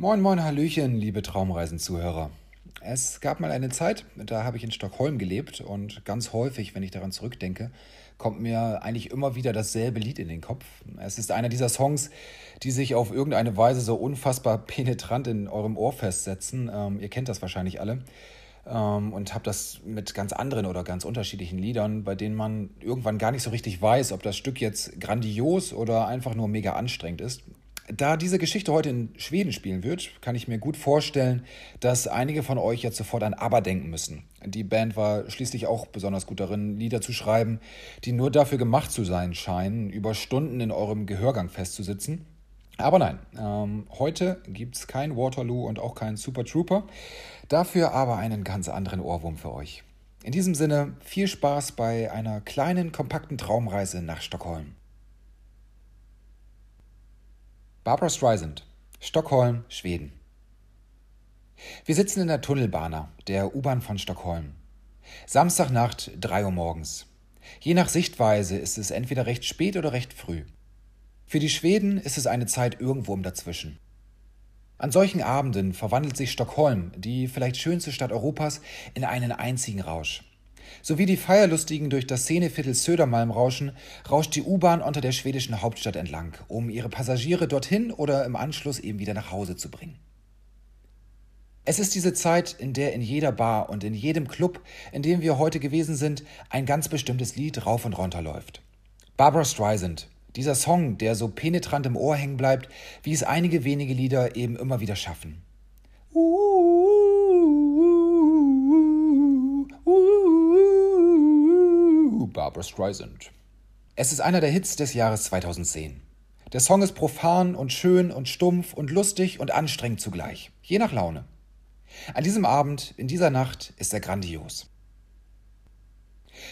Moin, moin, Hallöchen, liebe Traumreisenzuhörer. Es gab mal eine Zeit, da habe ich in Stockholm gelebt und ganz häufig, wenn ich daran zurückdenke, kommt mir eigentlich immer wieder dasselbe Lied in den Kopf. Es ist einer dieser Songs, die sich auf irgendeine Weise so unfassbar penetrant in eurem Ohr festsetzen. Ähm, ihr kennt das wahrscheinlich alle. Ähm, und habt das mit ganz anderen oder ganz unterschiedlichen Liedern, bei denen man irgendwann gar nicht so richtig weiß, ob das Stück jetzt grandios oder einfach nur mega anstrengend ist. Da diese Geschichte heute in Schweden spielen wird, kann ich mir gut vorstellen, dass einige von euch jetzt sofort an ABBA denken müssen. Die Band war schließlich auch besonders gut darin, Lieder zu schreiben, die nur dafür gemacht zu sein scheinen, über Stunden in eurem Gehörgang festzusitzen. Aber nein, ähm, heute gibt es kein Waterloo und auch kein Super Trooper, dafür aber einen ganz anderen Ohrwurm für euch. In diesem Sinne viel Spaß bei einer kleinen, kompakten Traumreise nach Stockholm. Barbara Streisand, Stockholm, Schweden. Wir sitzen in der Tunnelbahn der U-Bahn von Stockholm. Samstagnacht, 3 Uhr morgens. Je nach Sichtweise ist es entweder recht spät oder recht früh. Für die Schweden ist es eine Zeit irgendwo im Dazwischen. An solchen Abenden verwandelt sich Stockholm, die vielleicht schönste Stadt Europas, in einen einzigen Rausch. So wie die Feierlustigen durch das Szeneviertel Södermalm rauschen, rauscht die U-Bahn unter der schwedischen Hauptstadt entlang, um ihre Passagiere dorthin oder im Anschluss eben wieder nach Hause zu bringen. Es ist diese Zeit, in der in jeder Bar und in jedem Club, in dem wir heute gewesen sind, ein ganz bestimmtes Lied rauf und runter läuft. Barbara Streisand, dieser Song, der so penetrant im Ohr hängen bleibt, wie es einige wenige Lieder eben immer wieder schaffen. Barbara Streisand. Es ist einer der Hits des Jahres 2010. Der Song ist profan und schön und stumpf und lustig und anstrengend zugleich, je nach Laune. An diesem Abend, in dieser Nacht, ist er grandios.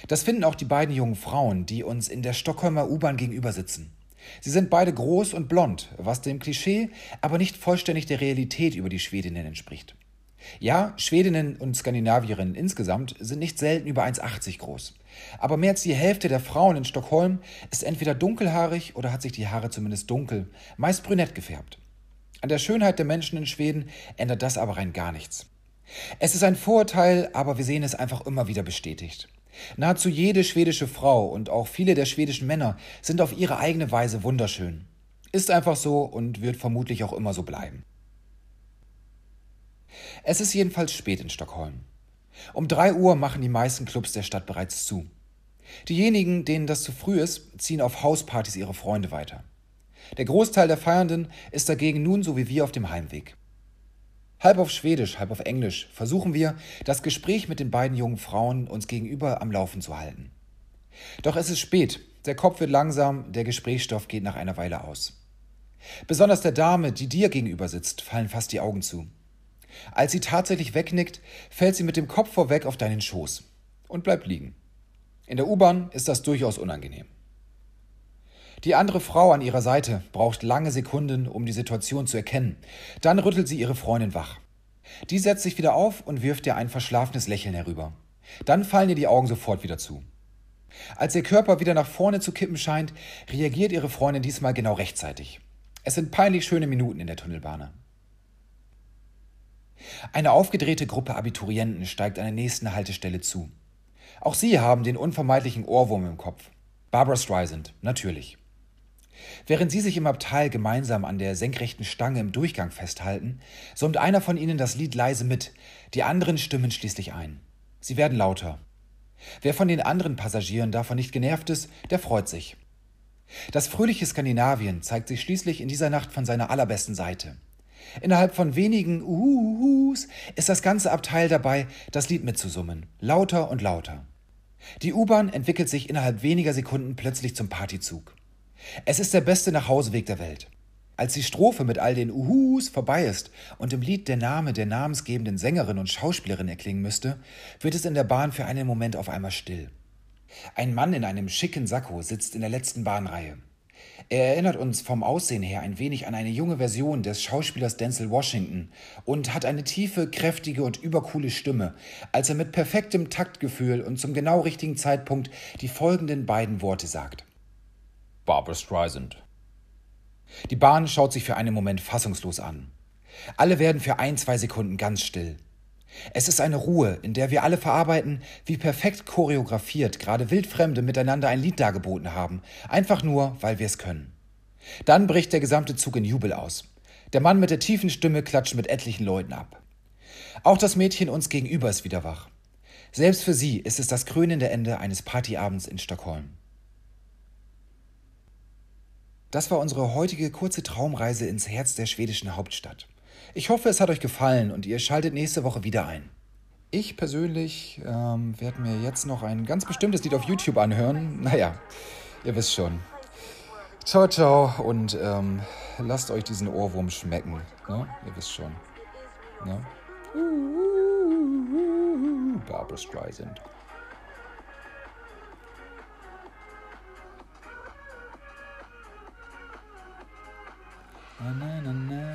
Das finden auch die beiden jungen Frauen, die uns in der Stockholmer U-Bahn gegenüber sitzen. Sie sind beide groß und blond, was dem Klischee, aber nicht vollständig der Realität über die Schwedinnen entspricht. Ja, Schwedinnen und Skandinavierinnen insgesamt sind nicht selten über 1,80 groß. Aber mehr als die Hälfte der Frauen in Stockholm ist entweder dunkelhaarig oder hat sich die Haare zumindest dunkel, meist brünett gefärbt. An der Schönheit der Menschen in Schweden ändert das aber rein gar nichts. Es ist ein Vorurteil, aber wir sehen es einfach immer wieder bestätigt. Nahezu jede schwedische Frau und auch viele der schwedischen Männer sind auf ihre eigene Weise wunderschön. Ist einfach so und wird vermutlich auch immer so bleiben. Es ist jedenfalls spät in Stockholm. Um drei Uhr machen die meisten Clubs der Stadt bereits zu. Diejenigen, denen das zu früh ist, ziehen auf Hauspartys ihre Freunde weiter. Der Großteil der Feiernden ist dagegen nun so wie wir auf dem Heimweg. Halb auf Schwedisch, halb auf Englisch versuchen wir, das Gespräch mit den beiden jungen Frauen uns gegenüber am Laufen zu halten. Doch es ist spät, der Kopf wird langsam, der Gesprächsstoff geht nach einer Weile aus. Besonders der Dame, die dir gegenüber sitzt, fallen fast die Augen zu. Als sie tatsächlich wegnickt, fällt sie mit dem Kopf vorweg auf deinen Schoß und bleibt liegen. In der U-Bahn ist das durchaus unangenehm. Die andere Frau an ihrer Seite braucht lange Sekunden, um die Situation zu erkennen. Dann rüttelt sie ihre Freundin wach. Die setzt sich wieder auf und wirft ihr ein verschlafenes Lächeln herüber. Dann fallen ihr die Augen sofort wieder zu. Als ihr Körper wieder nach vorne zu kippen scheint, reagiert ihre Freundin diesmal genau rechtzeitig. Es sind peinlich schöne Minuten in der Tunnelbahn. Eine aufgedrehte Gruppe Abiturienten steigt an der nächsten Haltestelle zu. Auch sie haben den unvermeidlichen Ohrwurm im Kopf. Barbara Streisand, natürlich. Während sie sich im Abteil gemeinsam an der senkrechten Stange im Durchgang festhalten, summt einer von ihnen das Lied leise mit, die anderen stimmen schließlich ein. Sie werden lauter. Wer von den anderen Passagieren davon nicht genervt ist, der freut sich. Das fröhliche Skandinavien zeigt sich schließlich in dieser Nacht von seiner allerbesten Seite. Innerhalb von wenigen Uhuhus ist das ganze Abteil dabei, das Lied mitzusummen, lauter und lauter. Die U-Bahn entwickelt sich innerhalb weniger Sekunden plötzlich zum Partyzug. Es ist der beste Nachhauseweg der Welt. Als die Strophe mit all den Uhus vorbei ist und im Lied der Name der namensgebenden Sängerin und Schauspielerin erklingen müsste, wird es in der Bahn für einen Moment auf einmal still. Ein Mann in einem schicken Sakko sitzt in der letzten Bahnreihe. Er erinnert uns vom Aussehen her ein wenig an eine junge Version des Schauspielers Denzel Washington und hat eine tiefe, kräftige und übercoole Stimme, als er mit perfektem Taktgefühl und zum genau richtigen Zeitpunkt die folgenden beiden Worte sagt. Barbara Streisand. Die Bahn schaut sich für einen Moment fassungslos an. Alle werden für ein, zwei Sekunden ganz still. Es ist eine Ruhe, in der wir alle verarbeiten, wie perfekt choreografiert gerade Wildfremde miteinander ein Lied dargeboten haben, einfach nur, weil wir es können. Dann bricht der gesamte Zug in Jubel aus. Der Mann mit der tiefen Stimme klatscht mit etlichen Leuten ab. Auch das Mädchen uns gegenüber ist wieder wach. Selbst für sie ist es das krönende Ende eines Partyabends in Stockholm. Das war unsere heutige kurze Traumreise ins Herz der schwedischen Hauptstadt. Ich hoffe, es hat euch gefallen und ihr schaltet nächste Woche wieder ein. Ich persönlich ähm, werde mir jetzt noch ein ganz bestimmtes Lied auf YouTube anhören. Naja, ihr wisst schon. Ciao, ciao und ähm, lasst euch diesen Ohrwurm schmecken. Ne? Ihr wisst schon. Ne? Barbara Streisand. Na, na, na,